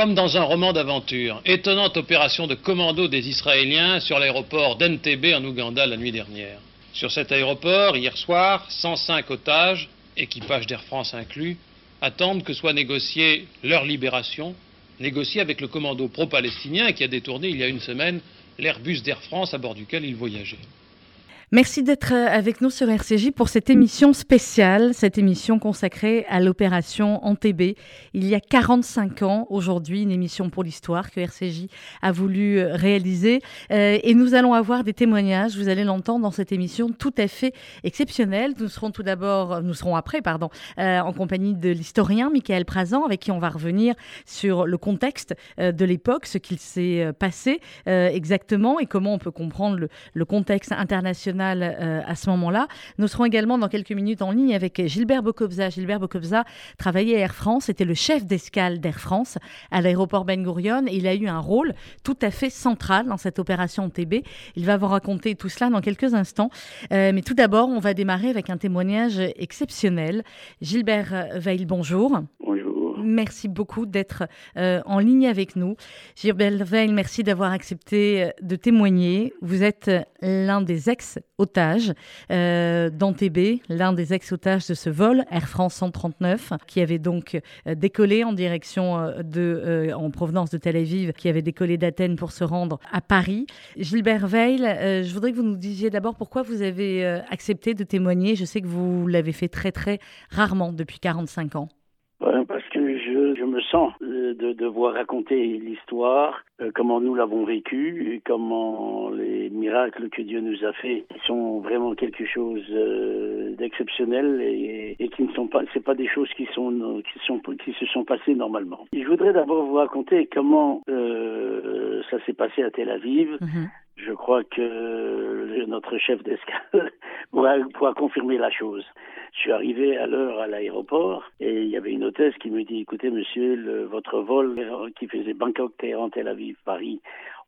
Comme dans un roman d'aventure, étonnante opération de commando des Israéliens sur l'aéroport d'Entebbe en Ouganda la nuit dernière. Sur cet aéroport, hier soir, 105 otages, équipage d'Air France inclus, attendent que soit négociée leur libération, négociée avec le commando pro-palestinien qui a détourné il y a une semaine l'Airbus d'Air France à bord duquel il voyageait. Merci d'être avec nous sur RCJ pour cette émission spéciale, cette émission consacrée à l'opération Antébé. Il y a 45 ans aujourd'hui, une émission pour l'histoire que RCJ a voulu réaliser. Euh, et nous allons avoir des témoignages, vous allez l'entendre dans cette émission tout à fait exceptionnelle. Nous serons tout d'abord, nous serons après, pardon, euh, en compagnie de l'historien Michael Prazan, avec qui on va revenir sur le contexte euh, de l'époque, ce qu'il s'est passé exactement et comment on peut comprendre le contexte international euh, à ce moment-là. Nous serons également dans quelques minutes en ligne avec Gilbert Bokobza. Gilbert Bokobza travaillait à Air France, était le chef d'escale d'Air France à l'aéroport Ben Gurion il a eu un rôle tout à fait central dans cette opération TB. Il va vous raconter tout cela dans quelques instants. Euh, mais tout d'abord, on va démarrer avec un témoignage exceptionnel. Gilbert Veil, bonjour. Merci beaucoup d'être euh, en ligne avec nous. Gilbert Veil, merci d'avoir accepté euh, de témoigner. Vous êtes euh, l'un des ex-otages euh, d'Antébé, l'un des ex-otages de ce vol Air France 139 qui avait donc décollé en en provenance de Tel Aviv, qui avait décollé d'Athènes pour se rendre à Paris. Gilbert Veil, je voudrais que vous nous disiez d'abord pourquoi vous avez accepté de témoigner. Je sais que vous l'avez fait très très rarement depuis 45 ans euh, de devoir raconter l'histoire, euh, comment nous l'avons vécu, et comment les miracles que Dieu nous a faits sont vraiment quelque chose euh, d'exceptionnel et, et, qui ne sont pas, c'est pas des choses qui sont qui sont qui se sont passées normalement. je voudrais d'abord vous raconter comment ça s'est passé à Tel Aviv. Mm-hmm. Je crois que notre chef d'escale pourra, confirmer la chose. Je suis arrivé à l'heure à l'aéroport et il y avait une hôtesse qui me dit écoutez monsieur, le, votre vol qui faisait Bangkok-Téhéran, Tel Aviv, Paris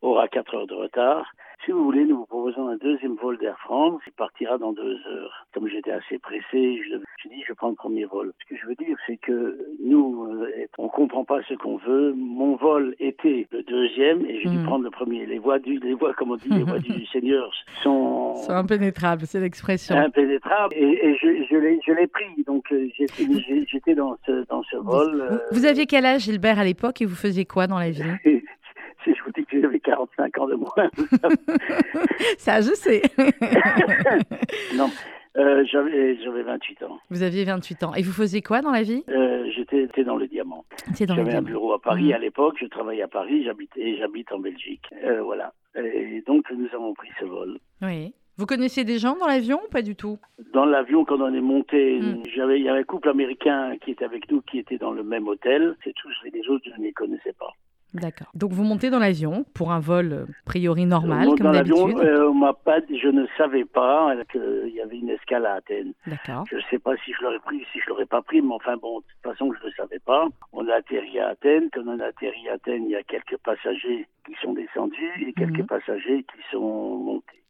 aura 4 heures de retard. Si vous voulez, nous vous proposons un deuxième vol d'Air France. Il partira dans deux heures. Comme j'étais assez pressé, je, je dis je prends le premier vol. Ce que je veux dire, c'est que nous, euh, on comprend pas ce qu'on veut. Mon vol était le deuxième et j'ai dû hmm. prendre le premier. Les voies du, les voies, comme on dit, les voies du Seigneur sont, sont impénétrables. C'est l'expression. Impénétrables. Et, et je, je l'ai, je l'ai pris. Donc euh, j'étais dans ce, dans ce vol. Vous, vous aviez quel âge, Gilbert, à l'époque, et vous faisiez quoi dans la vie si je vous dis que j'avais 45 ans de moins. Ça, je sais. non, euh, j'avais, j'avais 28 ans. Vous aviez 28 ans. Et vous faisiez quoi dans la vie? Euh, J'étais dans le diamant. J'avais un bureau à Paris mmh. à l'époque, je travaillais à Paris, j'habitais, j'habite en Belgique. Euh, voilà. Et donc, nous avons pris ce vol. Oui. Vous connaissiez des gens dans l'avion ou pas du tout? Dans l'avion, quand on est monté, j'avais, il y avait un couple américain qui était avec nous, qui était dans le même hôtel. C'est tous, les autres, je ne les connaissais pas. D'accord. Donc vous montez dans l'avion pour un vol a priori normal, comme d'habitude. Euh, on m'a pas, je ne savais pas qu'il y avait une escale à Athènes. D'accord. Je ne sais pas si je l'aurais pris, si je l'aurais pas pris, mais enfin bon, de toute façon je ne le savais pas. On a atterri à Athènes. Quand on a atterri à Athènes, il y a quelques passagers qui sont descendus et quelques mhm. passagers qui sont montés.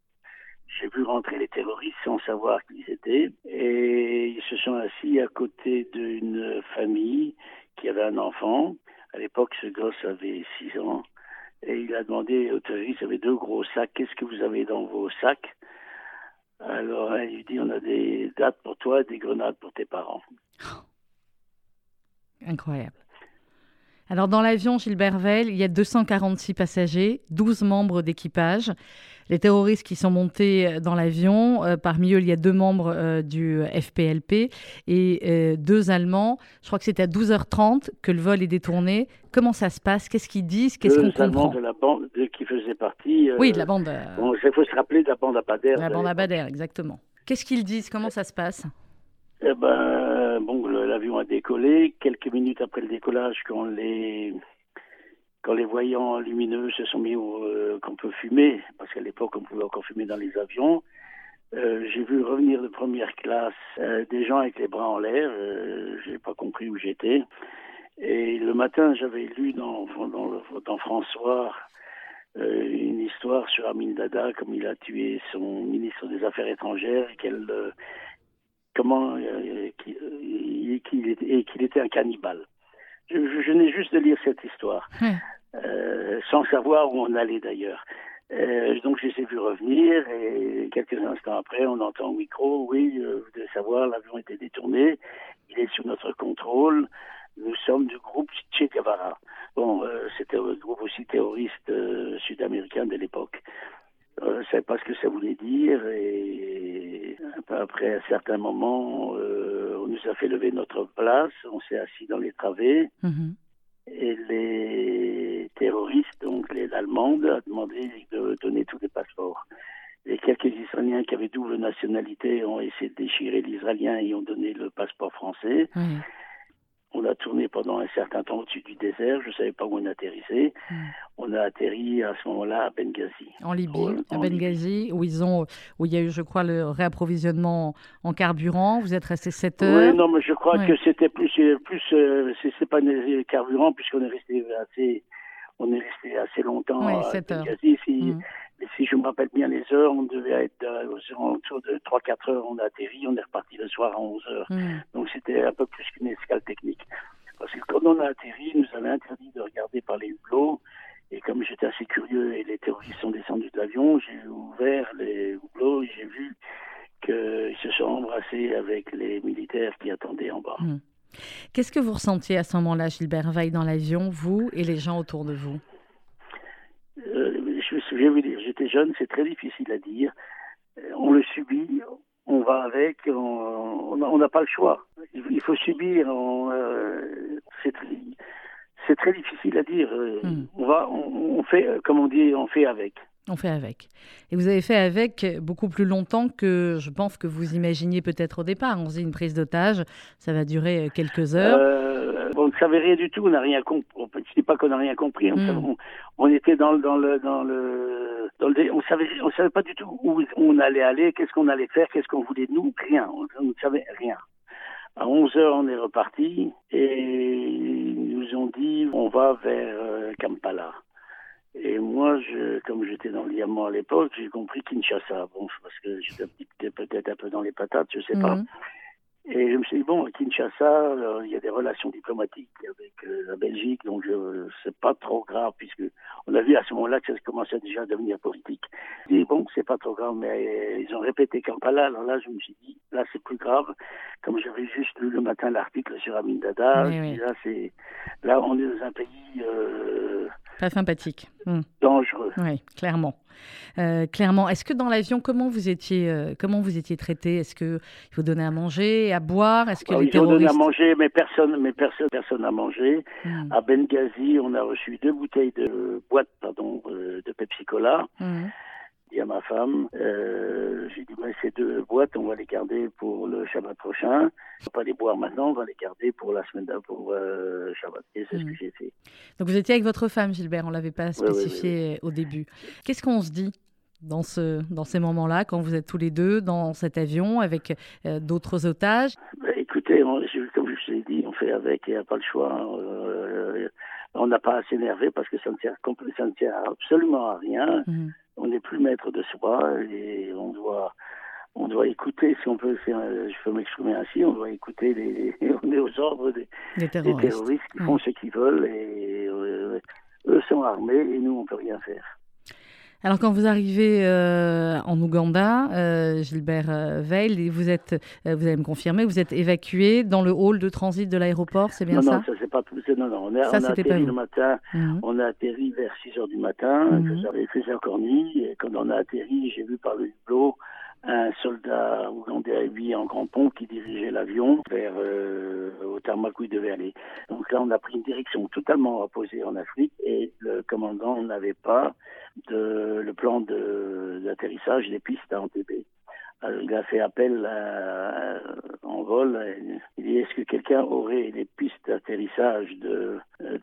J'ai vu rentrer les terroristes sans savoir qui ils étaient et ils se sont assis à côté d'une famille qui avait un enfant à l'époque, ce gosse avait 6 ans. Et il a demandé aux terroristes, il avait deux gros sacs, qu'est-ce que vous avez dans vos sacs? Alors, il lui dit, on a des dates pour toi, des grenades pour tes parents. Incroyable. Alors, dans l'avion Gilbert Veil, il y a 246 passagers, 12 membres d'équipage les terroristes qui sont montés euh, dans l'avion. Euh, parmi eux, il y a deux membres euh, du FPLP et deux Allemands. Je crois que c'était à 12h30 que le vol est détourné. Comment ça se passe? Qu'est-ce qu'ils disent? Qu'est-ce qu'on comprend? de la bande qui faisait partie. oui, de la bande. Bon, il faut se rappeler de la bande Bader. La bande Bader, exactement. Qu'est-ce qu'ils disent? Comment ça se passe? Eh ben, l'avion a décollé. Quelques minutes après le décollage, quand les quand les voyants lumineux se sont mis euh, qu'on peut fumer, parce qu'à l'époque on pouvait encore fumer dans les avions, euh, j'ai vu revenir de première classe euh, des gens avec les bras en l'air. J'ai pas compris où j'étais. Et le matin, j'avais lu dans, dans, dans François une histoire sur Amin Dada, comme il a tué son ministre des Affaires étrangères et qu'elle comment qu'il était, et qu'il était un cannibale. Je, n'ai juste de lire cette histoire, euh, sans savoir où on allait d'ailleurs. Euh, donc je les ai vus revenir et quelques instants après, on entend au micro, oui, euh, vous devez savoir, l'avion était détourné, il est sous notre contrôle, nous sommes du groupe Che Guevara. Bon, euh, c'était un groupe aussi terroriste euh, sud-américain de l'époque. Euh, je ne savais pas ce que ça voulait dire et après un certain moment, on nous a fait lever notre place, on s'est assis dans les travées mhm. et les terroristes, donc les Allemands, ont demandé de donner tous les passeports. Et quelques Israéliens qui avaient double nationalité ont essayé de déchirer l'Israélien et ont donné le passeport français. On a tourné pendant un certain temps au-dessus du désert. Je ne savais pas où on atterrissait. Hmm. On a atterri à ce moment-là à Benghazi. En Libye, à Benghazi, où ils ont, où il y a eu, je crois, le réapprovisionnement en carburant. Vous êtes resté 7 heures. Oui, non, mais je crois que c'était plus, plus, euh, c'est pas le carburant puisqu'on est resté assez, on est resté assez longtemps à Benghazi. Si, hmm si je me rappelle bien les heures, on devait être euh, autour de 3-4 heures, on a atterri, on est reparti le soir à 11 heures. Hmm. Donc c'était un peu plus qu'une escale technique. Parce que quand on a atterri, nous avait interdit de regarder par les hublots. Et comme j'étais assez curieux et les terroristes sont descendus de l'avion, j'ai ouvert les hublots et j'ai vu qu'ils se sont embrassés avec les militaires qui attendaient en bas. Hmm. Qu'est-ce que vous ressentiez à ce moment-là, Gilbert Veil, dans l'avion, vous et les gens autour de vous? Euh, je, vais vous dire, j'étais jeune, c'est très difficile à dire. Euh, on le subit, on va avec, on n'a pas le choix. Il faut subir. Euh, c'est très difficile à dire. Euh, hmm. On va, on, fait, comme on dit, on fait avec. On fait avec. Et vous avez fait avec beaucoup plus longtemps que je pense que vous imaginiez peut-être au départ. On se dit une prise d'otage, ça va durer quelques heures. Euh, on ne savait rien du tout, on n'a rien compris. Je dis pas qu'on n'a rien compris. Hmm. On, était dans, dans le, dans le, dans le, on savait, on savait pas du tout où on allait aller, qu'est-ce qu'on allait faire, qu'est-ce qu'on voulait de nous, rien. On ne savait rien. À 11 heures, on est reparti et ils nous ont dit on va vers euh, Kampala. Et moi, je, comme j'étais dans le à l'époque, j'ai compris Kinshasa. Bon, parce que j'étais peut-être un peu dans les patates, je sais pas. Et je me suis dit, bon, à Kinshasa, euh, il y a des relations diplomatiques avec euh, la Belgique, donc je c'est pas trop grave, puisque on a vu à ce moment-là que ça commençait déjà à devenir politique. Je dit, bon, c'est pas trop grave, mais ils ont répété Kampala, alors là, je me suis dit, là, c'est plus grave. Comme j'avais juste lu le matin l'article sur Amin Dada, là, c'est, là, on est dans un pays, euh, pas sympathique. Hmm. Dangereux. Oui, clairement. Euh, clairement. Est-ce que dans l'avion, comment vous étiez, euh, comment vous étiez traité? Est-ce que il faut donner à manger, à boire? Est-ce que ah, les ils ont donné à manger, mais personne, mais personne, personne n'a mangé. Hmm. À Benghazi, on a reçu deux bouteilles de boîte, pardon, euh, de Pepsi Cola. Hmm dit à ma femme, euh, j'ai dit, ces deux boîtes, on va les garder pour le Shabbat prochain. On va pas les boire maintenant, on va les garder pour la semaine pour euh, Shabbat. Et c'est ce que hmm. j'ai fait. Donc vous étiez avec votre femme, Gilbert, on ne l'avait pas spécifié au début. Qu'est-ce qu'on se dit dans, ce, dans ces moments-là, quand vous êtes tous les deux dans cet avion avec euh, d'autres otages? Bah, Écoutez, comme je vous ai dit, on fait avec, il n'y a pas le choix. Euh, on n'a pas à s'énerver parce que ça ne sert, ça ne sert absolument à rien. Hmm on n'est plus maître de soi et on doit on doit écouter, si on peut faire, je peux m'exprimer ainsi, on doit écouter les, on est aux ordres des, terroristes. qui font ce qu'ils veulent et euh, eux sont armés et nous on peut rien faire. Alors quand vous arrivez euh, en Ouganda, euh, Gilbert euh, Veil, vous êtes, vous allez me confirmer, vous êtes évacué dans le hall de transit de l'aéroport, c'est bien ça Non, ça? c'est pas non, non, on, a, on a atterri le matin, mhm. on a atterri vers 6 heures du matin, mmh. que faisait encore nuit, et quand on a atterri, j'ai vu par le hublot un soldat ougandais habillé en grand pont qui dirigeait l'avion vers euh, au devait aller. Donc là, on a pris une direction totalement opposée en Afrique et le commandant n'avait pas de, le plan d'atterrissage des pistes à Entebbe. il a fait appel en vol. Il dit est-ce que quelqu'un aurait des pistes d'atterrissage de euh,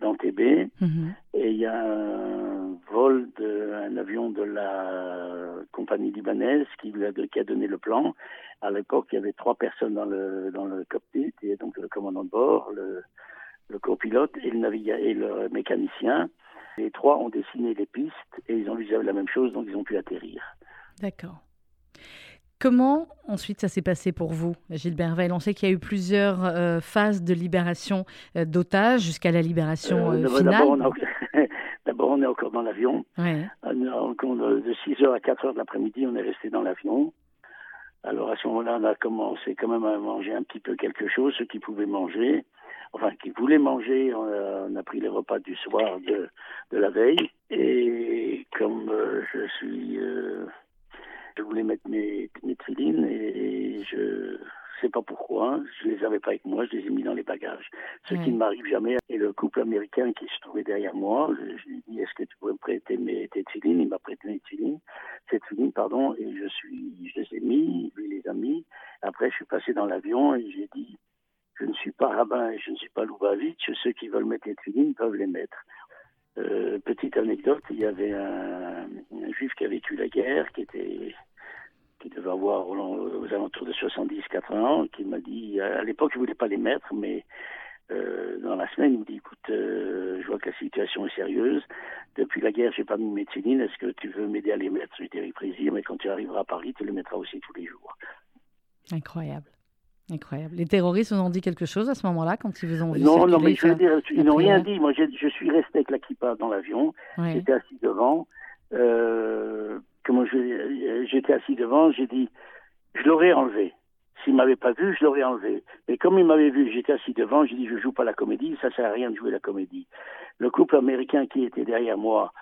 mhm. Et il y a un vol d'un avion de la compagnie libanaise qui, lui a, qui a donné le plan. À l'époque, il y avait trois personnes dans le dans le cockpit, et donc le commandant de bord, le, le copilote et le, et le mécanicien. Les trois ont dessiné les pistes et ils ont vu la même chose, donc ils ont pu atterrir. D'accord. Comment ensuite ça s'est passé pour vous, Gilbert Veil? On sait qu'il y a eu plusieurs euh, phases de libération euh, d'otages jusqu'à la libération euh, finale. D'abord, on, est encore dans l'avion. de 6h à 4h de l'après-midi, on est resté dans l'avion. Alors à ce moment-là, on a commencé quand même à manger un petit peu quelque chose, ceux qui pouvaient manger, enfin qui voulaient manger. On a, pris les repas du soir de, de la veille. Et comme je suis je voulais mettre mes, mes et, je sais pas pourquoi, je les avais pas avec moi, je les ai mis dans les bagages. Ce qui ne m'arrive jamais. Et le couple américain qui se trouvait derrière moi, je, lui ai dit est-ce que tu pourrais me prêter mes, tes Il m'a prêté mes tefilines, ses pardon, et je suis, je les ai mis, lui les a mis. Après, je suis passé dans l'avion et j'ai dit je ne suis pas rabbin et je ne suis pas Loubavitch, ceux qui veulent mettre les tefilines peuvent les mettre. Euh, petite anecdote, il y avait un, juif qui a vécu la guerre, qui devait avoir aux alentours de 70-80 ans, qui m'a dit, à l'époque, je voulais pas les mettre, mais euh, dans la semaine, il me dit, écoute, euh, je vois que la situation est sérieuse. Depuis la guerre, j'ai pas mis médecine. Est-ce que tu veux m'aider à les mettre? Je lui ai dit, mais quand tu arriveras à Paris, tu les mettras aussi tous les jours. Incroyable. Incroyable. Les terroristes vous ont dit quelque chose à ce moment-là quand ils vous ont vu Non, non, mais je veux dire, ils n'ont rien dit. Moi, je suis resté avec la kippa dans l'avion. J'étais assis devant. Euh, comment j'étais assis devant, j'ai dit, je l'aurais enlevé. S'il m'avait pas vu, je l'aurais enlevé. Mais comme il m'avait vu, j'étais assis devant, j'ai dit, je joue pas la comédie, ça sert à rien de jouer la comédie. Le couple américain qui était derrière moi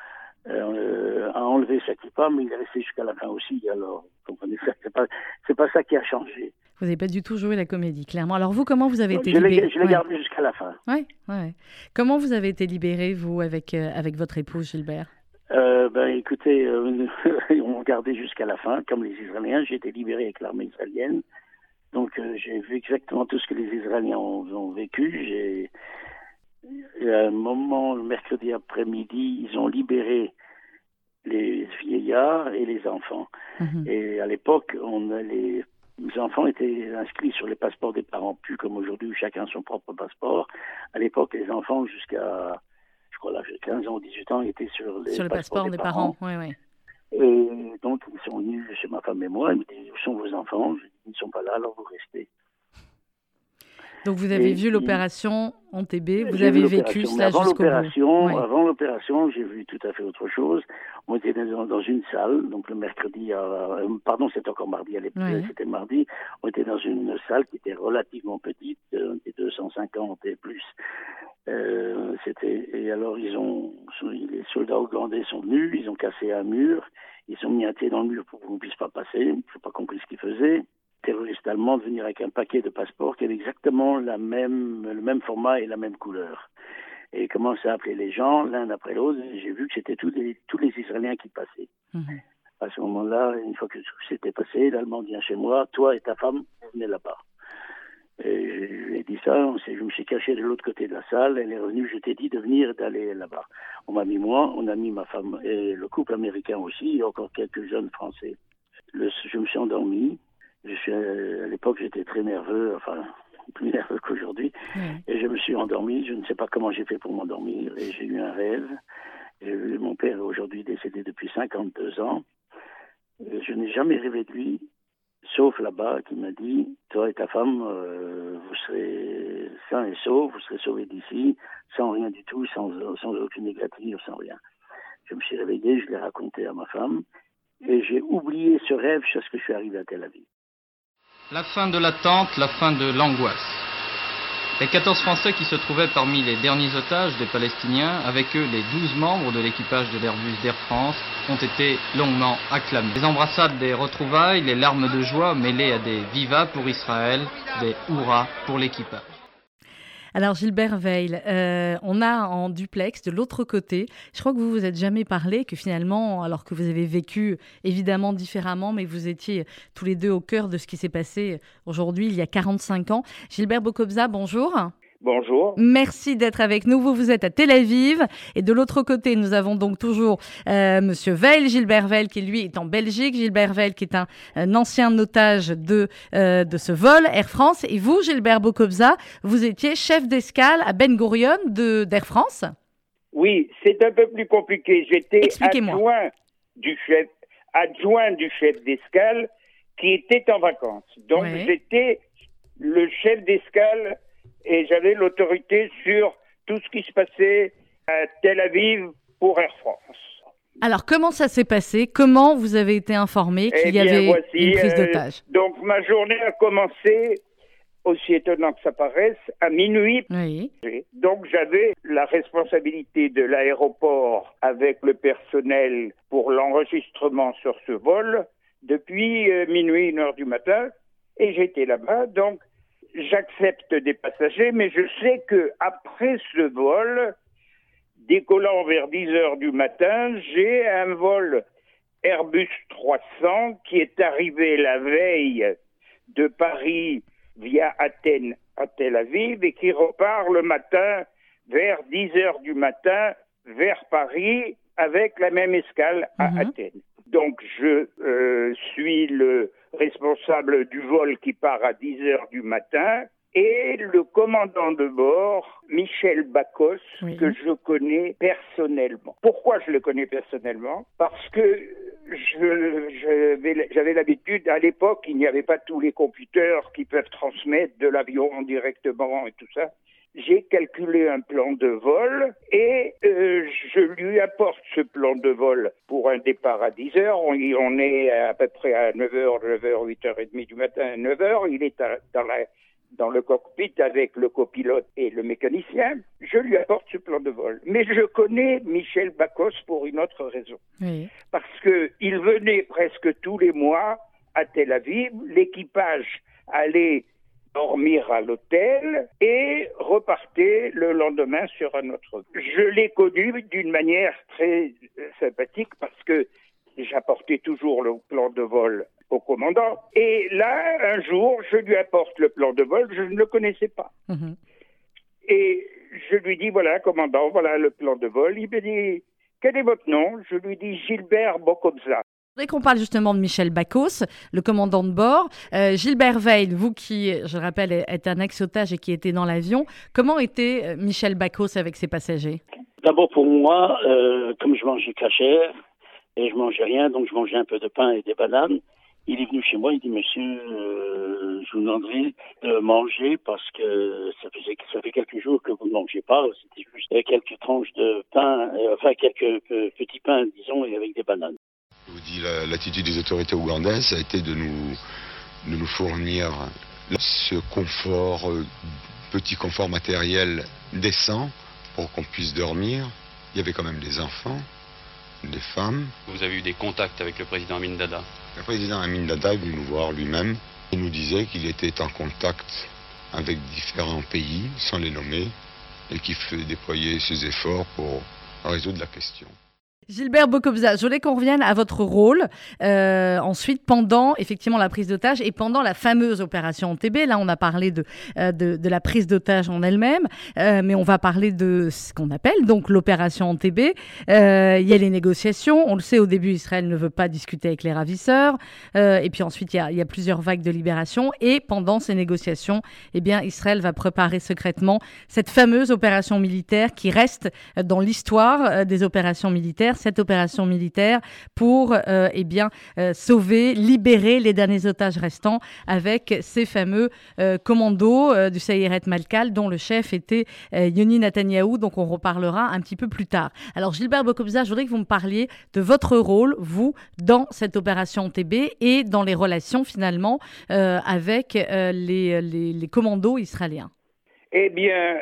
euh, a enlevé sa kippa, mais il est resté jusqu'à la fin aussi. Alors, comprenez, c'est pas, c'est pas ça qui a changé. Vous n'avez pas du tout joué la comédie, clairement. Alors vous, comment vous avez été libéré? Je l'ai gardé jusqu'à la fin. Oui, ouais. Comment vous avez été libéré, vous, avec, euh, avec votre épouse Gilbert? Euh, ben, écoutez, euh, on regardait jusqu'à la fin, comme les Israéliens. J'ai été libéré avec l'armée israélienne. Donc, euh, j'ai vu exactement tout ce que les Israéliens ont, vécu. J'ai, à un moment, le mercredi après-midi, ils ont libéré les vieillards et les enfants. Mhm. Et à l'époque, on les, les enfants étaient inscrits sur les passeports des parents, plus comme aujourd'hui où chacun son propre passeport. À l'époque, les enfants, jusqu'à je crois, de 15 ans ou 18 ans, étaient sur les sur le passeport des, parents. Oui, oui. Et donc, ils sont venus chez ma femme et moi. Ils me disent Où sont vos enfants? Ils ne sont pas là, alors vous restez. Donc vous avez vu l'opération en TB, vous avez vécu cela avant l'opération, Avant l'opération, j'ai vu tout à fait autre chose. On était dans, une salle, donc le mercredi, euh, pardon, c'était encore mardi à l'époque, c'était mardi. On était dans une salle qui était relativement petite, euh, on était 250 et plus. Euh, c'était et alors ils ont les soldats ougandais sont venus, ils ont cassé un mur, ils sont mis un thé dans le mur pour qu'on ne puisse pas passer. Je n'ai pas compris ce qu'ils faisaient. Terroriste allemand de venir avec un paquet de passeports qui avait exactement la même le même format et la même couleur. Et ils à appeler les gens l'un après l'autre. J'ai vu que c'était tous les tous les Israéliens qui passaient. Mhm. À ce moment-là, une fois que tout s'était passé, l'Allemand vient chez moi, toi et ta femme, venez là-bas. Et je lui ai dit ça, je me suis caché de l'autre côté de la salle, elle est revenue, je t'ai dit de venir d'aller là-bas. On m'a mis moi, on a mis ma femme et le couple américain aussi, et encore quelques jeunes français. Le, je me suis endormi, je suis, à l'époque j'étais très nerveux, enfin plus nerveux qu'aujourd'hui, et je me suis endormi, je ne sais pas comment j'ai fait pour m'endormir, et j'ai eu un rêve. J'ai vu mon père aujourd'hui décédé depuis 52 ans. Je n'ai jamais rêvé de lui, sauf là-bas, qui m'a dit, toi et ta femme, euh, vous serez sains et saufs, vous serez sauvés d'ici, sans rien du tout, sans, sans aucune négative, sans rien. Je me suis réveillé, je l'ai raconté à ma femme, et j'ai oublié ce rêve jusqu'à ce que je suis arrivé à Tel Aviv. La fin de l'attente, la fin de l'angoisse. Les 14 Français qui se trouvaient parmi les derniers otages des Palestiniens, avec eux les 12 membres de l'équipage de l'Airbus d'Air France, ont été longuement acclamés. Les embrassades des retrouvailles, les larmes de joie mêlées à des vivas pour Israël, des hurrahs pour l'équipage. Alors Gilbert Veil, euh, on a en duplex de l'autre côté, je crois que vous vous êtes jamais parlé, que finalement, alors que vous avez vécu évidemment différemment, mais vous étiez tous les deux au cœur de ce qui s'est passé aujourd'hui, il y a 45 ans. Gilbert Bokobza, bonjour. Bonjour. Merci d'être avec nous. Vous, vous êtes à Tel Aviv. Et de l'autre côté, nous avons donc toujours euh, Monsieur Veil, Gilbert Veil, qui lui est en Belgique. Gilbert Veil, qui est un, ancien otage de, euh, de ce vol, Air France. Et vous, Gilbert Bokobza, vous étiez chef d'escale à Ben Gurion d'Air France. Oui, c'est un peu plus compliqué. J'étais adjoint du chef, adjoint du chef d'escale qui était en vacances. Donc Ouais. j'étais le chef d'escale et j'avais l'autorité sur tout ce qui se passait à Tel Aviv pour Air France. Alors, comment ça s'est passé? Comment vous avez été informé Eh qu'il y avait voici, une prise euh, d'otage? Donc ma journée a commencé, aussi étonnant que ça paraisse, à minuit Oui. Donc j'avais la responsabilité de l'aéroport avec le personnel pour l'enregistrement sur ce vol depuis euh, minuit, une heure du matin, et j'étais là-bas. Donc j'accepte des passagers, mais je sais que après ce vol, décollant vers 10 heures du matin, j'ai un vol Airbus 300 qui est arrivé la veille de Paris via Athènes à Tel Aviv et qui repart le matin vers 10 heures du matin vers Paris avec la même escale à Mhm. Athènes. Donc je euh, suis le responsable du vol qui part à 10 heures du matin et le commandant de bord, Michel Bacos, Oui. que je connais personnellement. Pourquoi je le connais personnellement? Parce que j'avais l'habitude, à l'époque, il n'y avait pas tous les computers qui peuvent transmettre de l'avion directement et tout ça. J'ai calculé un plan de vol et euh, je lui apporte ce plan de vol pour un départ à 10 heures. On, est à peu près à 9 heures, 9 heures, 8 heures et demie du matin, à 9 heures. Il est à- dans la dans le cockpit avec le copilote et le mécanicien, je lui apporte ce plan de vol. Mais je connais Michel Bacos pour une autre raison. Oui. Parce que il venait presque tous les mois à Tel Aviv, l'équipage allait dormir à l'hôtel et repartait le lendemain sur un autre. Je l'ai connu d'une manière très euh, sympathique parce que j'apportais toujours le plan de vol au commandant. Et là, un jour, je lui apporte le plan de vol, je ne le connaissais pas. Mhm. Et je lui dis, voilà, commandant, voilà le plan de vol. Il me dit, quel est votre nom? Je lui dis Gilbert Bokobza. Voudrais qu'on parle justement de Michel Bacos, le commandant de bord. Euh, Gilbert Veil, vous qui, je le rappelle, est un ex-otage et qui était dans l'avion, comment était euh, Michel Bacos avec ses passagers? D'abord pour moi, euh, comme je mangeais cachère et je mangeais rien, donc je mangeais un peu de pain et des bananes. Il est venu chez moi, il dit Monsieur, je vous demanderai de manger parce que ça faisait ça fait quelques jours que vous ne mangez pas. C'était juste quelques tranches de pain, enfin quelques petits pains, disons, et avec des bananes. Je vous dis, la- l'attitude des autorités ougandaises a été de nous, de nous fournir ce confort, euh, petit confort matériel décent pour qu'on puisse dormir. Il y avait quand même des enfants, des femmes. Vous avez eu des contacts avec le président Amin Dada? Le président Amin Dada est venu nous voir lui-même. Il nous disait qu'il était en contact avec différents pays, sans les nommer, et qu'il déployer ses efforts pour résoudre la question. Gilbert Bokobza, je voulais qu'on revienne à votre rôle euh, ensuite pendant effectivement la prise d'otage et pendant la fameuse opération TB. Là, on a parlé de, euh, de, de la prise d'otage en elle-même, euh, mais on va parler de ce qu'on appelle donc l'opération TB. Euh, il y a les négociations. On le sait, au début, Israël ne veut pas discuter avec les ravisseurs. Euh, et puis ensuite, il y, a, y a plusieurs vagues de libération. Et pendant ces négociations, eh bien, Israël va préparer secrètement cette fameuse opération militaire qui reste dans l'histoire euh, des opérations militaires cette opération militaire pour euh, eh bien, euh, sauver, libérer les derniers otages restants avec ces fameux euh, commandos du Sayeret Malkal dont le chef était Yoni Netanyahou, donc on reparlera un petit peu plus tard. Alors Gilbert Bokobza, je voudrais que vous me parliez de votre rôle, vous, dans cette opération TB et dans les relations finalement avec les, commandos israéliens. Eh bien,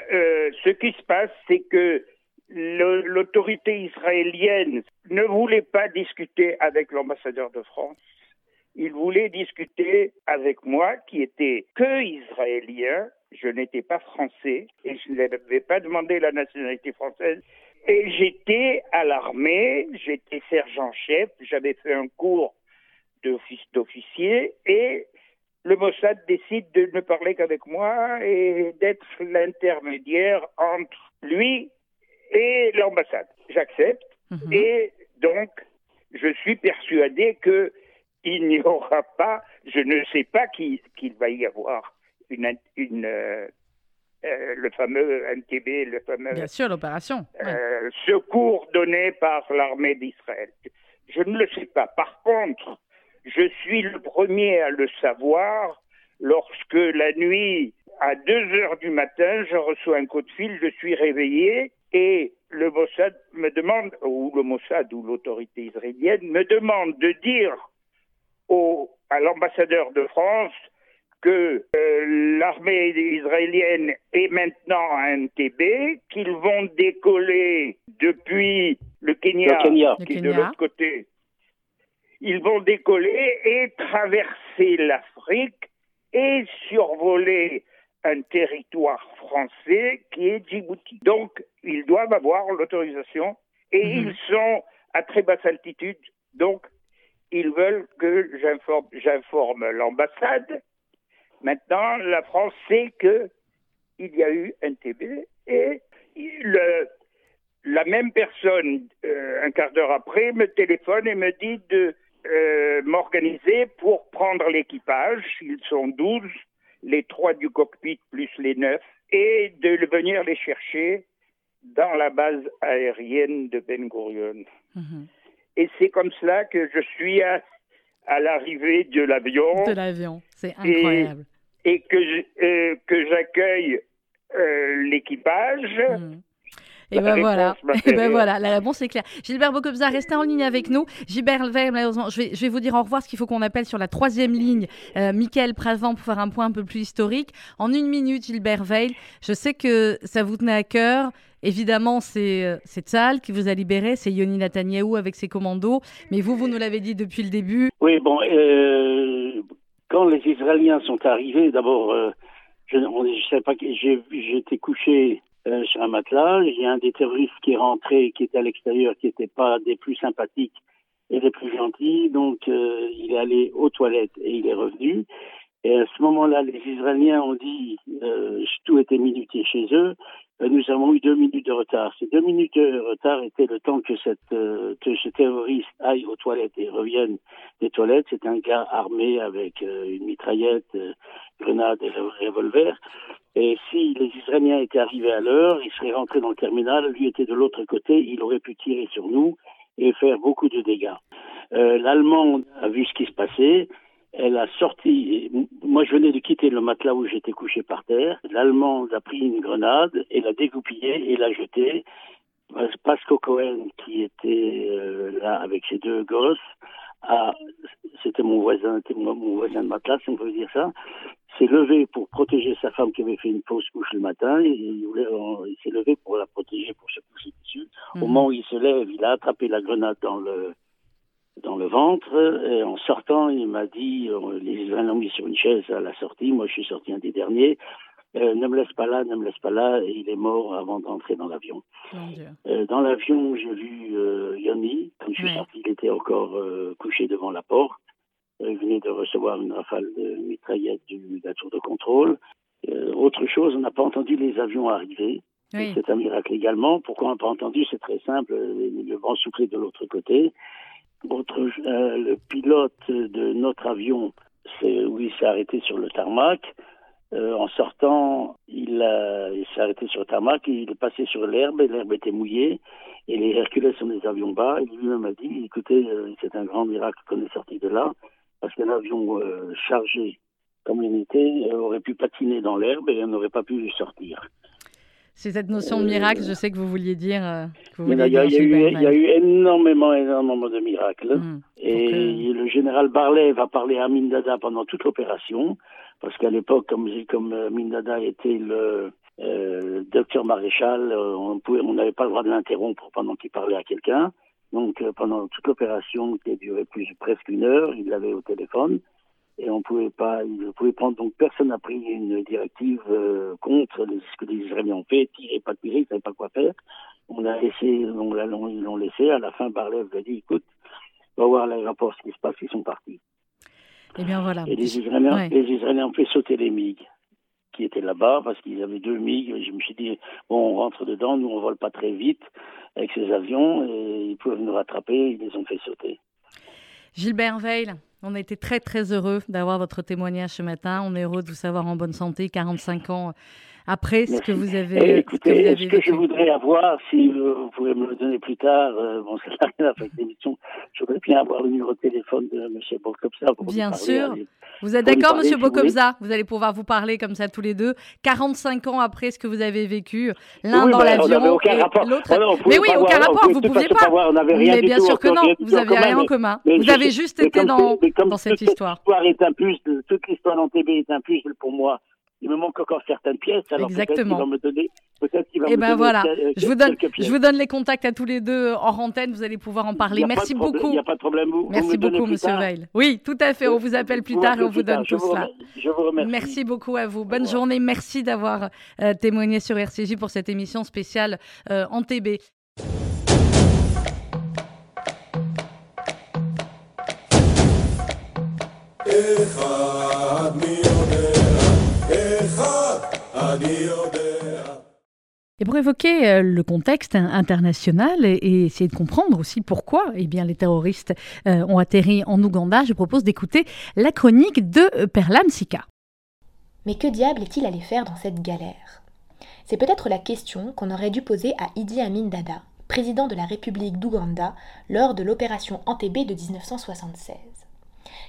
ce qui se passe, c'est que l'autorité israélienne ne voulait pas discuter avec l'ambassadeur de France. Il voulait discuter avec moi, qui était que israélien. Je n'étais pas français et je n'avais pas demandé la nationalité française. Et j'étais à l'armée, j'étais sergent-chef, j'avais fait un cours d'officier et le Mossad décide de ne parler qu'avec moi et d'être l'intermédiaire entre lui et l'ambassade. J'accepte Mhm. et donc je suis persuadé que il n'y aura pas, je ne sais pas qu'il va y avoir une, euh, euh, le fameux NTB, le fameux Bien sûr, l'opération. ouais. euh, secours donné par l'armée d'Israël. Je ne le sais pas. Par contre, Je suis le premier à le savoir lorsque la nuit, à 2 heures du matin, je reçois un coup de fil, je suis réveillé et le Mossad me demande, ou le Mossad ou l'autorité israélienne me demande de dire au, à l'ambassadeur de France que euh, l'armée israélienne est maintenant à NTB, qu'ils vont décoller depuis le Kenya, qui est de l'autre côté. Ils vont décoller et traverser l'Afrique et survoler un territoire français qui est Djibouti. Donc, ils doivent avoir l'autorisation et mhm. ils sont à très basse altitude. Donc, ils veulent que j'informe l'ambassade. Maintenant, la France sait que il y a eu un TB et le, la même personne, euh, un quart d'heure après, me téléphone et me dit de euh, m'organiser pour prendre l'équipage. Ils sont 12, les trois du cockpit plus les neuf, et de venir les chercher dans la base aérienne de Ben Gurion. Mhm. Et c'est comme cela que je suis à, l'arrivée de l'avion. De l'avion, c'est incroyable. Et, que, euh, que j'accueille euh, l'équipage. Mhm. Et ben voilà. Et ben voilà, la réponse est claire. Gilbert Bocobza, restez en ligne avec nous. Gilbert Veil, malheureusement, je vais, je vais vous dire au revoir, ce qu'il faut qu'on appelle sur la troisième ligne euh, Michael Pravant pour faire un point un peu plus historique. En une minute, Gilbert Veil, je sais que ça vous tenait à cœur. Évidemment, c'est euh, Tzal qui vous a libéré, c'est Yoni Netanyahou avec ses commandos. Mais vous, vous nous l'avez dit depuis le début. Oui, bon, euh, quand les Israéliens sont arrivés, d'abord, euh, je ne sais pas, j'étais couché euh, sur un matelas. Il y a un des terroristes qui est rentré, qui était à l'extérieur, qui n'était pas des plus sympathiques et des plus gentils. Donc, euh, il est allé aux toilettes et il est revenu. Et à ce moment-là, les Israéliens ont dit, euh, tout était minuté chez eux. Euh, nous avons eu deux minutes de retard. Ces deux minutes de retard étaient le temps que, cette, euh, que ce terroriste aille aux toilettes et revienne des toilettes. C'est un gars armé avec euh, une mitraillette, grenade et revolver. Et si les Israéliens étaient arrivés à l'heure, ils seraient rentrés dans le terminal, lui était de l'autre côté, il aurait pu tirer sur nous et faire beaucoup de dégâts. L'Allemand a vu ce qui se passait, elle a sorti. Moi, je venais de quitter le matelas où j'étais couché par terre. L'Allemande a pris une grenade et l'a dégoupillée et l'a jetée. Pasco Cohen, qui était euh, là avec ses deux gosses, c'était mon voisin, mon, voisin de matelas, si on peut dire ça, s'est levé pour protéger sa femme qui avait fait une fausse couche le matin. Et il, il s'est levé pour la protéger, pour se coucher dessus. Au mhm. moment où il se lève, il a attrapé la grenade dans le dans le ventre. Et en sortant, il m'a dit, les Israéliens l'ont mis sur une chaise à la sortie. Moi, je suis sorti un des derniers. Euh, ne me laisse pas là, ne me laisse pas là. Et il est mort avant d'entrer dans l'avion. Euh, dans l'avion, j'ai vu euh, Yoni. Comme je suis sorti, il était encore euh, couché devant la porte. il venait de recevoir une rafale de mitraillette du, de la tour de contrôle. autre chose, on n'a pas entendu les avions arriver. C'est un miracle également. Pourquoi on n'a pas entendu? C'est très simple. Le vent soufflait de l'autre côté. Autre, euh, le pilote de notre avion, oui, s'est arrêté sur le tarmac. Euh, en sortant, il, il s'est arrêté sur le tarmac, il est passé sur l'herbe et l'herbe était mouillée et les Hercules sont des avions bas. Il lui-même a dit, écoutez, euh, c'est un grand miracle qu'on est sorti de là parce qu'un avion chargé comme il était aurait pu patiner dans l'herbe et on n'aurait pas pu sortir. C'est cette notion de miracle, je sais que vous vouliez dire. Euh, il, y a, eu, énormément, énormément de miracles. Mmh. Et le général Barlet va parler à Mindada pendant toute l'opération, parce qu'à l'époque, comme, comme euh, Mindada était le euh, docteur maréchal, on n'avait pas le droit de l'interrompre pendant qu'il parlait à quelqu'un. Donc pendant toute l'opération, qui a duré plus presque une heure, il l'avait au téléphone et on pouvait pas, il pouvait prendre donc personne n'a pris une directive euh, contre ce que les Israéliens ont fait, tirer pas tirer, ils savaient pas quoi faire. On a laissé, on l'a, ils l'ont laissé. À la fin, Barlev a dit, écoute, va voir l'aéroport ce qui se passe, ils sont partis. Et eh bien voilà. Et les Israéliens, les Israéliens ont fait sauter les MiG qui étaient là-bas parce qu'ils avaient deux MiG. Je me suis dit, bon, on rentre dedans, nous on vole pas très vite avec ces avions et ils peuvent nous rattraper, ils les ont fait sauter. Gilbert Veil, On a été très très heureux d'avoir votre témoignage ce matin. On est heureux de vous savoir en bonne santé, 45 ans après ce que vous avez. écoutez, ce que, je voudrais avoir, si vous pouvez me le donner plus tard, euh, bon, ça n'a rien à faire avec l'émission, je voudrais bien avoir le numéro de téléphone de M. Bocobza. Bien sûr. Vous êtes d'accord, M. Bocobza Vous allez pouvoir vous parler comme ça tous les deux, 45 ans après ce que vous avez vécu, l'un dans l'avion et l'autre. Mais oui, aucun rapport, vous ne pouviez pas. mais bien sûr que non, vous n'aviez rien en commun. Vous avez juste été dans cette histoire. Toute l'histoire en TB est un puzzle pour moi il me manque encore certaines pièces. Alors Exactement. Peut-être qu'il va me donner. Peut-être qu'il va Et me ben voilà. je vous donne, je vous donne les contacts à tous les deux hors antenne. Vous allez pouvoir en parler. Merci beaucoup. Il n'y a pas de problème. Vous, Merci beaucoup, Monsieur Veil. Oui, tout à fait. On vous appelle plus tard et on vous donne tout cela. Je vous remercie. Merci beaucoup à vous. Bonne journée. Merci d'avoir euh, témoigné sur RCJ pour cette émission spéciale euh, en TB. Et pour évoquer euh, le contexte international et, essayer de comprendre aussi pourquoi eh bien, les terroristes euh, ont atterri en Ouganda, je propose d'écouter la chronique de euh, Perlam Sika. Mais que diable est-il allé faire dans cette galère? C'est peut-être la question qu'on aurait dû poser à Idi Amin Dada, président de la République d'Ouganda, lors de l'opération Entebbe de 1976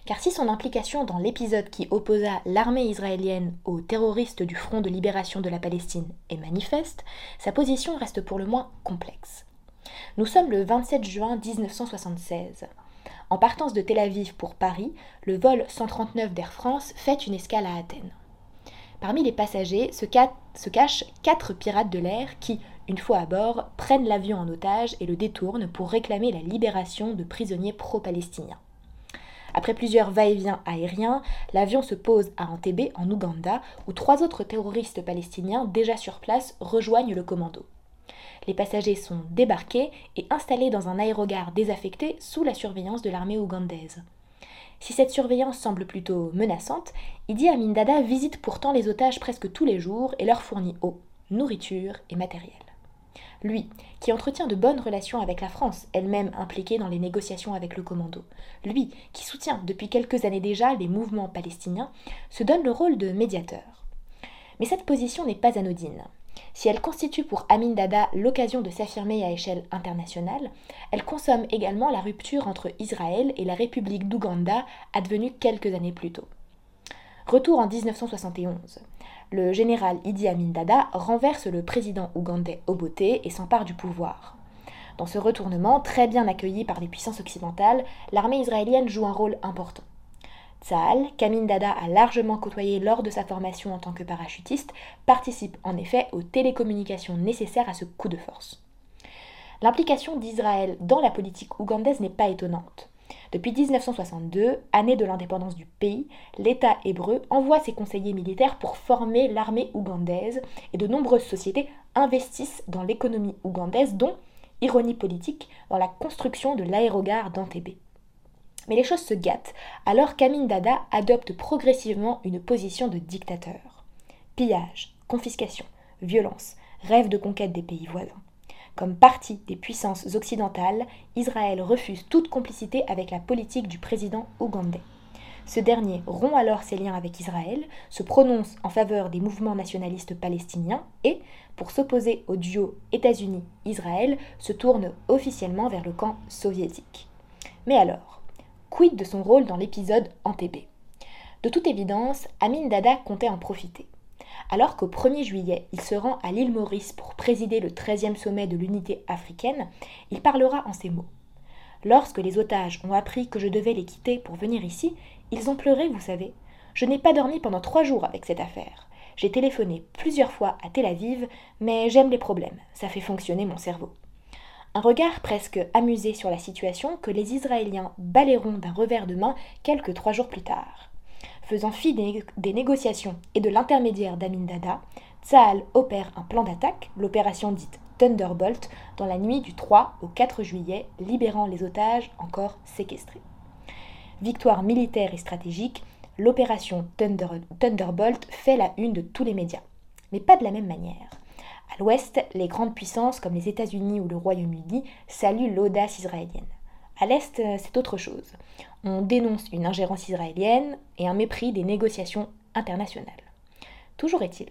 car si son implication dans l'épisode qui opposa l'armée israélienne aux terroristes du Front de libération de la Palestine est manifeste, sa position reste pour le moins complexe. Nous sommes le 27 juin 1976. En partance de Tel Aviv pour Paris, le vol 139 d'Air France fait une escale à Athènes. Parmi les passagers se, se cachent quatre pirates de l'air qui, une fois à bord, prennent l'avion en otage et le détournent pour réclamer la libération de prisonniers pro-palestiniens. Après plusieurs va-et-vient aériens, l'avion se pose à Entebbe, en Ouganda, où trois autres terroristes palestiniens déjà sur place rejoignent le commando. Les passagers sont débarqués et installés dans un aérogare désaffecté sous la surveillance de l'armée ougandaise. Si cette surveillance semble plutôt menaçante, Idi Amin Dada visite pourtant les otages presque tous les jours et leur fournit eau, nourriture et matériel. Lui, qui entretient de bonnes relations avec la France, elle-même impliquée dans les négociations avec le commando. Lui, qui soutient depuis quelques années déjà les mouvements palestiniens, se donne le rôle de médiateur. Mais cette position n'est pas anodine. Si elle constitue pour Amin Dada l'occasion de s'affirmer à échelle internationale, elle consomme également la rupture entre Israël et la République d'Ouganda advenue quelques années plus tôt. Retour en 1971 le général Idi Amin Dada renverse le président ougandais Obote et s'empare du pouvoir. Dans ce retournement, très bien accueilli par les puissances occidentales, l'armée israélienne joue un rôle important. Tsahal, qu'Amin Dada a largement côtoyé lors de sa formation en tant que parachutiste, participe en effet aux télécommunications nécessaires à ce coup de force. L'implication d'Israël dans la politique ougandaise n'est pas étonnante. Depuis 1962, année de l'indépendance du pays, l'État hébreu envoie ses conseillers militaires pour former l'armée ougandaise et de nombreuses sociétés investissent dans l'économie ougandaise, dont, ironie politique, dans la construction de l'aérogare d'Antébé. Mais les choses se gâtent alors qu'Amin Dada adopte progressivement une position de dictateur. Pillage, confiscation, violence, rêve de conquête des pays voisins. Comme partie des puissances occidentales, Israël refuse toute complicité avec la politique du président ougandais. Ce dernier rompt alors ses liens avec Israël, se prononce en faveur des mouvements nationalistes palestiniens et, pour s'opposer au duo États-Unis-Israël, se tourne officiellement vers le camp soviétique. Mais alors, quid de son rôle dans l'épisode Entebbe De toute évidence, Amin Dada comptait en profiter. Alors qu'au 1er juillet, il se rend à l'île Maurice pour présider le 13e sommet de l'unité africaine, il parlera en ces mots. Lorsque les otages ont appris que je devais les quitter pour venir ici, ils ont pleuré, vous savez. Je n'ai pas dormi pendant trois jours avec cette affaire. J'ai téléphoné plusieurs fois à Tel Aviv, mais j'aime les problèmes, ça fait fonctionner mon cerveau. Un regard presque amusé sur la situation que les Israéliens balayeront d'un revers de main quelques trois jours plus tard. Faisant fi des, négociations et de l'intermédiaire d'Amin Dada, Tsahal opère un plan d'attaque, l'opération dite Thunderbolt, dans la nuit du 3 au 4 juillet, libérant les otages encore séquestrés. Victoire militaire et stratégique, l'opération Thunderbolt fait la une de tous les médias. Mais pas de la même manière. À l'ouest, les grandes puissances comme les États-Unis ou le Royaume-Uni saluent l'audace israélienne. À l'Est, c'est autre chose. On dénonce une ingérence israélienne et un mépris des négociations internationales. Toujours est-il,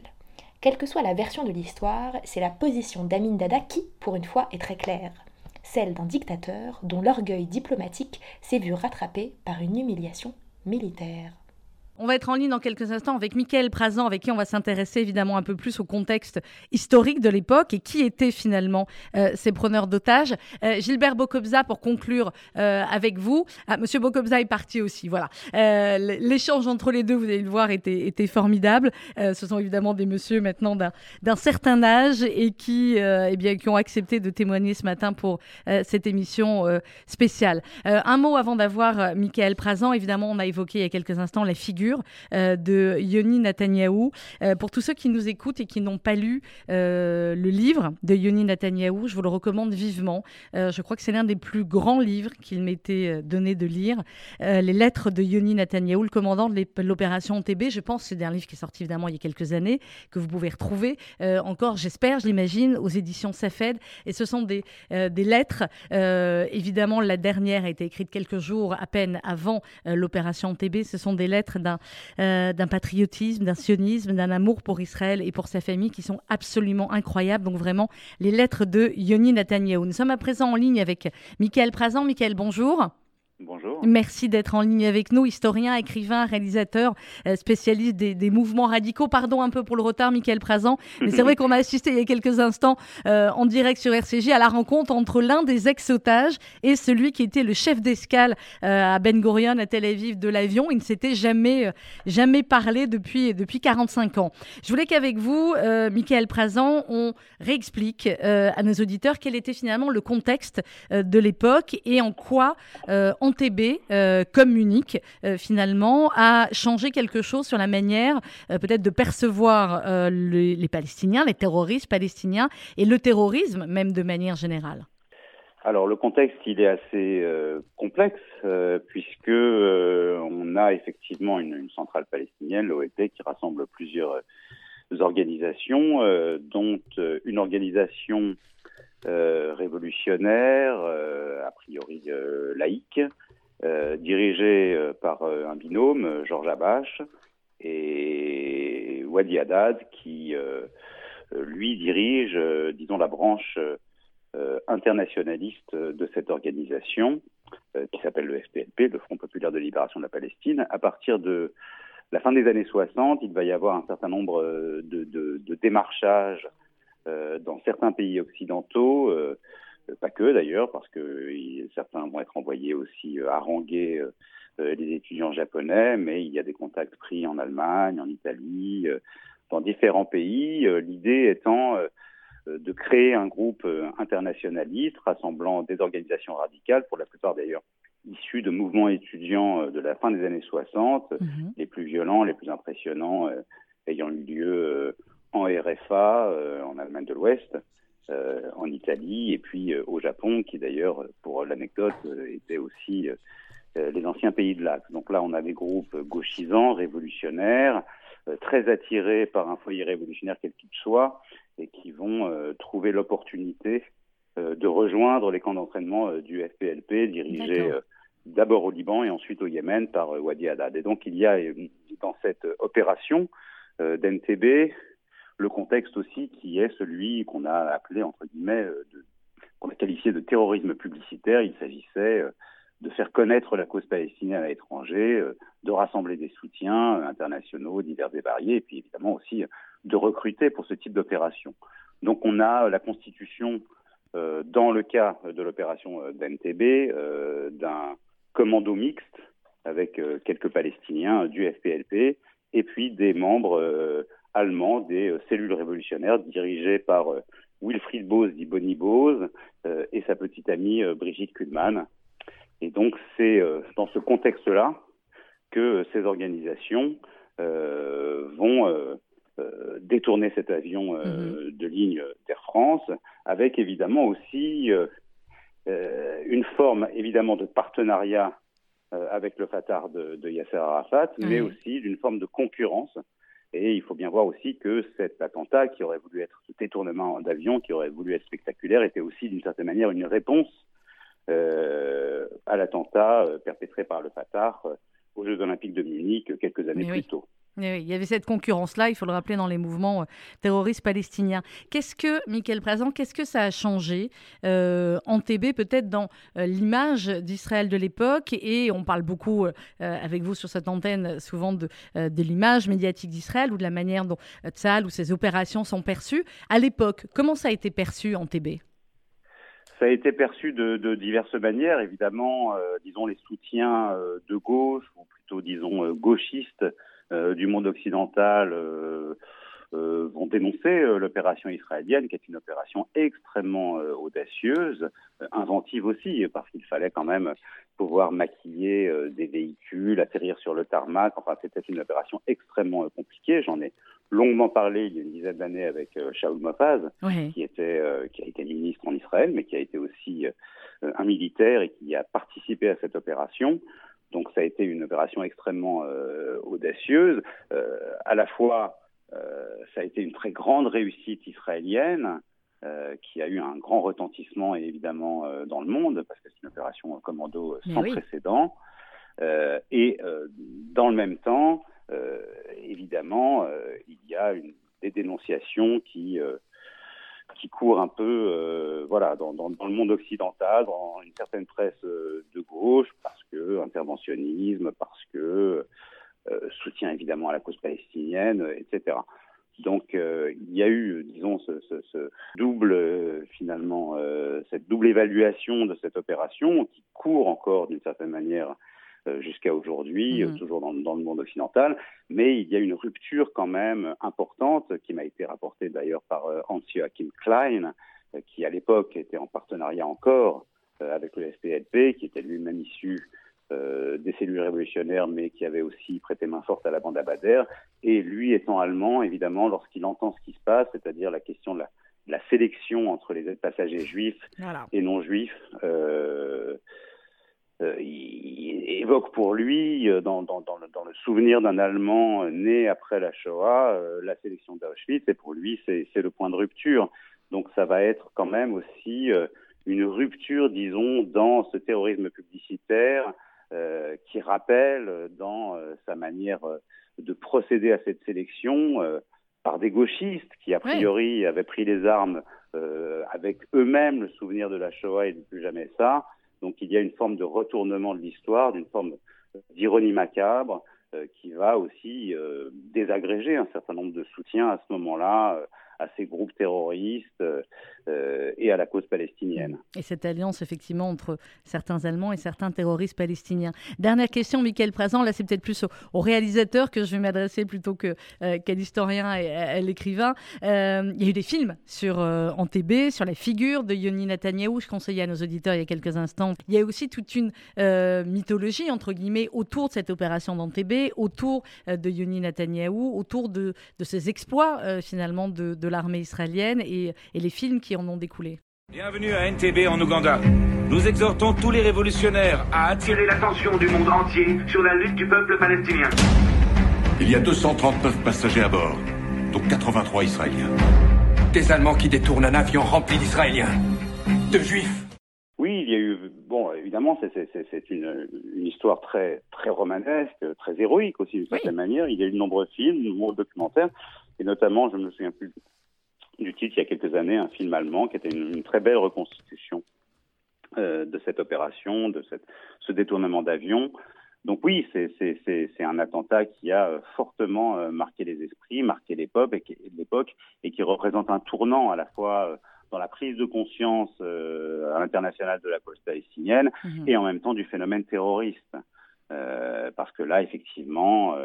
quelle que soit la version de l'histoire, c'est la position d'Amin Dada qui, pour une fois, est très claire. Celle d'un dictateur dont l'orgueil diplomatique s'est vu rattrapé par une humiliation militaire. On va être en ligne dans quelques instants avec Michael Prazan, avec qui on va s'intéresser évidemment un peu plus au contexte historique de l'époque et qui étaient finalement euh, ces preneurs d'otages. Euh, Gilbert Bokobza, pour conclure euh, avec vous. Ah, Monsieur Bokobza est parti aussi, voilà. L'échange entre les deux, vous allez le voir, était, formidable. ce sont évidemment des messieurs maintenant d'un certain âge et qui, eh bien, qui ont accepté de témoigner ce matin pour cette émission spéciale. un mot avant d'avoir Michael Prazan. Évidemment, on a évoqué il y a quelques instants la figure euh, de Yoni Netanyahou. Euh, pour tous ceux qui nous écoutent et qui n'ont pas lu euh, le livre de Yoni Netanyahou, je vous le recommande vivement. je crois que c'est l'un des plus grands livres qu'il m'était donné de lire. les lettres de Yoni Netanyahou, le commandant de l'opération TB. Je pense c'est un livre qui est sorti évidemment il y a quelques années, que vous pouvez retrouver encore, j'espère, je l'imagine, aux éditions Safed. Et ce sont des, des lettres. évidemment, la dernière a été écrite quelques jours à peine avant l'opération TB. Ce sont des lettres d'un euh, d'un patriotisme, d'un sionisme, d'un amour pour Israël et pour sa famille qui sont absolument incroyables. Donc vraiment, les lettres de Yoni Netanyahu. Nous sommes à présent en ligne avec Michael Prazan. Michael, bonjour. Bonjour. Merci d'être en ligne avec nous, historien, écrivain, réalisateur, euh, spécialiste des, mouvements radicaux. Pardon un peu pour le retard, Michael Prazan, mais c'est vrai qu'on a assisté il y a quelques instants euh, en direct sur RCJ à la rencontre entre l'un des ex-otages et celui qui était le chef d'escale euh, à Ben Gurion, à Tel Aviv, de l'avion. Il ne s'était jamais, jamais parlé depuis, depuis 45 ans. Je voulais qu'avec vous, Michael Prazan, on réexplique à nos auditeurs quel était finalement le contexte de l'époque et en quoi euh, comme unique, euh, finalement, a changé quelque chose sur la manière euh, peut-être de percevoir les, les, Palestiniens, les terroristes palestiniens et le terrorisme même de manière générale. Alors le contexte il est assez complexe puisque on a effectivement une, une centrale palestinienne, l'OET, qui rassemble plusieurs organisations, dont une organisation révolutionnaire, euh, a priori euh, laïque, dirigé par un binôme, Georges Abache, et Wadi Haddad, qui lui dirige, disons, la branche internationaliste de cette organisation, qui s'appelle le FPLP, le Front populaire de libération de la Palestine. À partir de la fin des années 60, il va y avoir un certain nombre de, de, démarchages euh, dans certains pays occidentaux, euh, pas que d'ailleurs, parce que certains vont être envoyés aussi euh, haranguer les étudiants japonais, mais il y a des contacts pris en Allemagne, en Italie, dans différents pays. L'idée étant de créer un groupe internationaliste rassemblant des organisations radicales, pour la plupart d'ailleurs issues de mouvements étudiants de la fin des années 60, mhm. les plus violents, les plus impressionnants ayant eu lieu en RFA, euh, en Allemagne de l'Ouest, euh, en Italie et puis euh, au Japon, qui d'ailleurs, pour l'anecdote, était aussi les anciens pays de l'Axe. Donc là, on a des groupes gauchisants, révolutionnaires, très attirés par un foyer révolutionnaire quel qu'il soit, et qui vont trouver l'opportunité de rejoindre les camps d'entraînement du FPLP, dirigés d'abord au Liban et ensuite au Yémen par Wadi Haddad. Et donc il y a dans cette opération d'NTB le contexte aussi qui est celui qu'on a appelé, entre guillemets, euh, qu'on a qualifié de terrorisme publicitaire. Il s'agissait euh, de faire connaître la cause palestinienne à l'étranger, euh, de rassembler des soutiens internationaux divers et variés, et puis évidemment aussi de recruter pour ce type d'opération. Donc on a la constitution, dans le cas de l'opération d'NTB, d'un commando mixte avec quelques Palestiniens du FPLP, et puis des membres allemand des euh, cellules révolutionnaires dirigées par euh, Wilfried Bose, dit Bonnie Bose, euh, et sa petite amie Brigitte Kuhlmann. Et donc c'est dans ce contexte-là que ces organisations vont détourner cet avion mhm. de ligne d'Air France, avec évidemment aussi une forme évidemment de partenariat avec le Fatah de, Yasser Arafat, mais aussi d'une forme de concurrence et il faut bien voir aussi que cet attentat, qui aurait voulu être ce détournement d'avion, qui aurait voulu être spectaculaire, était aussi d'une certaine manière une réponse à l'attentat perpétré par le Fatah aux Jeux Olympiques de Munich quelques années plus tôt. Il y avait cette concurrence-là, il faut le rappeler, dans les mouvements euh, terroristes palestiniens. Qu'est-ce que, Michael Présent, qu'est-ce que ça a changé euh, en TB, peut-être dans euh, l'image d'Israël de l'époque? Et on parle beaucoup, avec vous sur cette antenne, souvent de, l'image médiatique d'Israël ou de la manière dont Tzal ou ses opérations sont perçues. À l'époque, comment ça a été perçu en TB ça a été perçu de, diverses manières, évidemment, disons les soutiens de gauche, ou plutôt disons gauchistes, du monde occidental euh, euh, vont dénoncer l'opération israélienne, qui est une opération extrêmement audacieuse, inventive aussi, parce qu'il fallait quand même pouvoir maquiller des véhicules, atterrir sur le tarmac. Enfin, c'était une opération extrêmement compliquée. J'en ai longuement parlé il y a une dizaine d'années avec Shaul Mofaz, qui était qui a été ministre en Israël, mais qui a été aussi un militaire et qui a participé à cette opération. Donc ça a été une opération extrêmement euh, audacieuse. Euh, à la fois, euh, ça a été une très grande réussite israélienne. qui a eu un grand retentissement évidemment dans le monde parce que c'est une opération commando sans précédent et dans le même temps évidemment il y a une, des dénonciations qui qui court un peu euh, voilà, dans, dans, dans, le monde occidental, dans une certaine presse euh, de gauche, parce que interventionnisme, parce que euh, soutien évidemment à la cause palestinienne, etc. Donc il y a eu, disons, ce, ce, ce double, finalement, cette double évaluation de cette opération qui court encore d'une certaine manière euh, jusqu'à aujourd'hui, euh, mhm. toujours dans, dans, le monde occidental. Mais il y a une rupture quand même importante qui m'a été rapportée d'ailleurs par euh, Hans-Joachim Klein, qui à l'époque était en partenariat encore avec le SPLP, qui était lui-même issu euh, des cellules révolutionnaires, mais qui avait aussi prêté main forte à la bande Abader. Et lui étant allemand, évidemment, lorsqu'il entend ce qui se passe, c'est-à-dire la question de la, de la, sélection entre les passagers juifs et non juifs, euh, euh, il évoque pour lui, euh, dans, dans, dans, le, dans le, souvenir d'un Allemand né après la Shoah, euh, la sélection d'Auschwitz, et pour lui, c'est le point de rupture. Donc ça va être quand même aussi une rupture, disons, dans ce terrorisme publicitaire euh, qui rappelle dans sa manière de procéder à cette sélection par des gauchistes qui, a priori, avaient pris les armes avec eux-mêmes le souvenir de la Shoah et de plus jamais ça, donc il y a une forme de retournement de l'histoire, d'une forme d'ironie macabre euh, qui va aussi euh, désagréger un certain nombre de soutiens à ce moment-là euh, à ces groupes terroristes euh, et à la cause palestinienne. Et cette alliance, effectivement, entre certains Allemands et certains terroristes palestiniens. Dernière question, Michael Présent. Là, c'est peut-être plus au, réalisateur que je vais m'adresser plutôt qu'à euh, l'historien et à, l'écrivain. Euh, il y a eu des films sur Antébé, sur la figure de Yoni Netanyahou. Je conseillais à nos auditeurs il y a quelques instants. Il y a aussi toute une mythologie, entre guillemets, autour de cette opération d'Antébé, autour de Yoni Netanyahou, autour de, de ses exploits, finalement, de l'armée israélienne et, et les films qui en ont découlé. Bienvenue à NTB en Ouganda. Nous exhortons tous les révolutionnaires à attirer l'attention du monde entier sur la lutte du peuple palestinien. Il y a 239 passagers à bord, dont 83 Israéliens. Des Allemands qui détournent un avion rempli d'Israéliens, de Juifs. Oui, il y a eu, bon, évidemment, c'est une, une, histoire très, très romanesque, très héroïque aussi d'une certaine manière. Il y a eu de nombreux films, de nombreux documentaires, et notamment, je ne me souviens plus du titre il y a quelques années, un film allemand qui était une, très belle reconstitution euh, de cette opération, de cette, ce détournement d'avion. Donc oui, c'est un attentat qui a euh, fortement euh, marqué les esprits, marqué l'époque et, et qui représente un tournant à la fois euh, dans la prise de conscience à l'international de la cause palestinienne mhm. et en même temps du phénomène terroriste. parce que là, effectivement,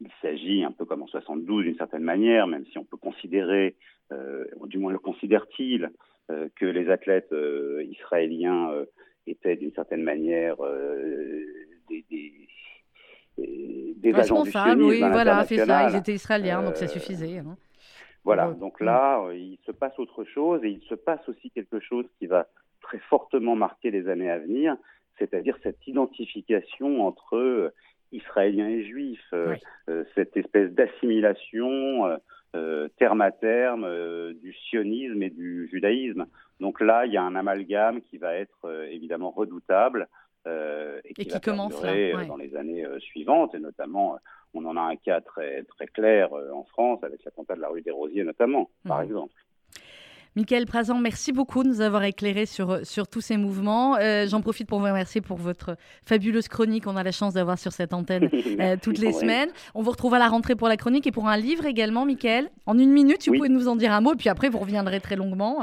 il s'agit un peu comme en 72 d'une certaine manière, même si on peut considérer euh, du moins le considère-t-il, euh, que les athlètes euh, israéliens étaient d'une certaine manière des, des des agents du oui, voilà, fait ça, ils étaient israéliens, donc ça suffisait. Hein. Voilà, donc là, il se passe autre chose et il se passe aussi quelque chose qui va très fortement marquer les années à venir, c'est-à-dire cette identification entre Israéliens et Juifs, cette espèce d'assimilation terme à terme du sionisme et du judaïsme. Donc là, il y a un amalgame qui va être évidemment redoutable et qui, va commence dans les années suivantes, et notamment on en a un cas très, très clair en France avec l'attentat de la rue des Rosiers notamment, par mhm. exemple. Michael Prazan, merci beaucoup de nous avoir éclairé sur, sur tous ces mouvements. Euh, j'en profite pour vous remercier pour votre fabuleuse chronique qu'on a la chance d'avoir sur cette antenne euh, toutes les semaines. On vous retrouve à la rentrée pour la chronique et pour un livre également, Michael. En une minute, vous pouvez nous en dire un mot, et puis après, vous reviendrez très longuement.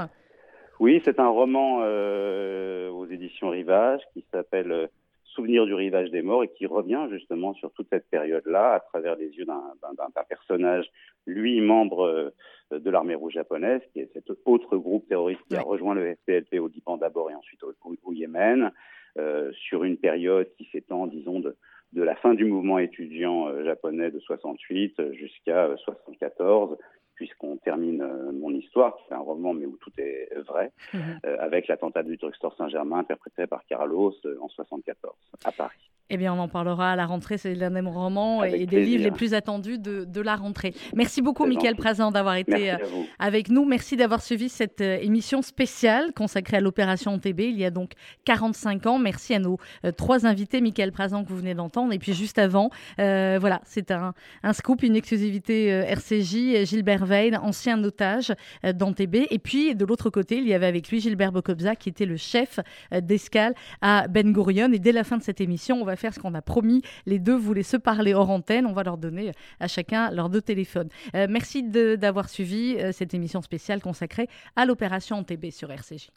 Oui, c'est un roman euh, aux éditions Rivage qui s'appelle Souvenir du rivage des morts et qui revient justement sur toute cette période-là à travers les yeux d'un personnage, lui membre de l'armée rouge japonaise, qui est cet autre groupe terroriste qui a rejoint le FPLP au Liban d'abord et ensuite au, au Yémen, euh, sur une période qui s'étend, disons, de, de la fin du mouvement étudiant euh, japonais de 68 jusqu'à 74 puisqu'on termine mon histoire, qui est un roman mais où tout est vrai, mhm. avec l'attentat du drugstore Saint-Germain interprété par Carlos en 74 à Paris. Eh bien, on en parlera à la rentrée. C'est l'un des romans et des livres les plus attendus de, la rentrée. Merci beaucoup, Michael Prazan, d'avoir été euh, avec nous. Merci d'avoir suivi cette euh, émission spéciale consacrée à l'opération TB il y a donc 45 ans. Merci à nos euh, trois invités, Michael Prazan, que vous venez d'entendre. Et puis, juste avant, voilà, c'est un, scoop, une exclusivité RCJ. Gilbert Veil, ancien otage d'Antébé. Et puis, de l'autre côté, il y avait avec lui Gilbert Bokobza, qui était le chef d'escale à Ben Gurion. Et dès la fin de cette émission, on va faire ce qu'on a promis. Les deux voulaient se parler hors antenne. On va leur donner à chacun leurs deux téléphones. Euh, merci d'avoir suivi euh, cette émission spéciale consacrée à l'opération TB sur RCJ.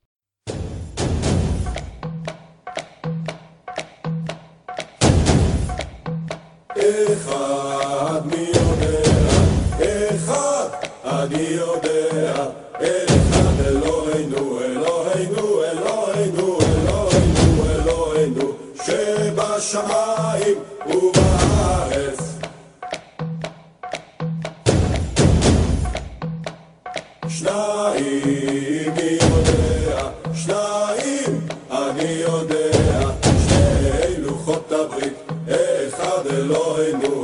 בשמיים ובארץ. שניים מי יודע, שניים אני יודע, שני לוחות הברית, אחד אלוהינו.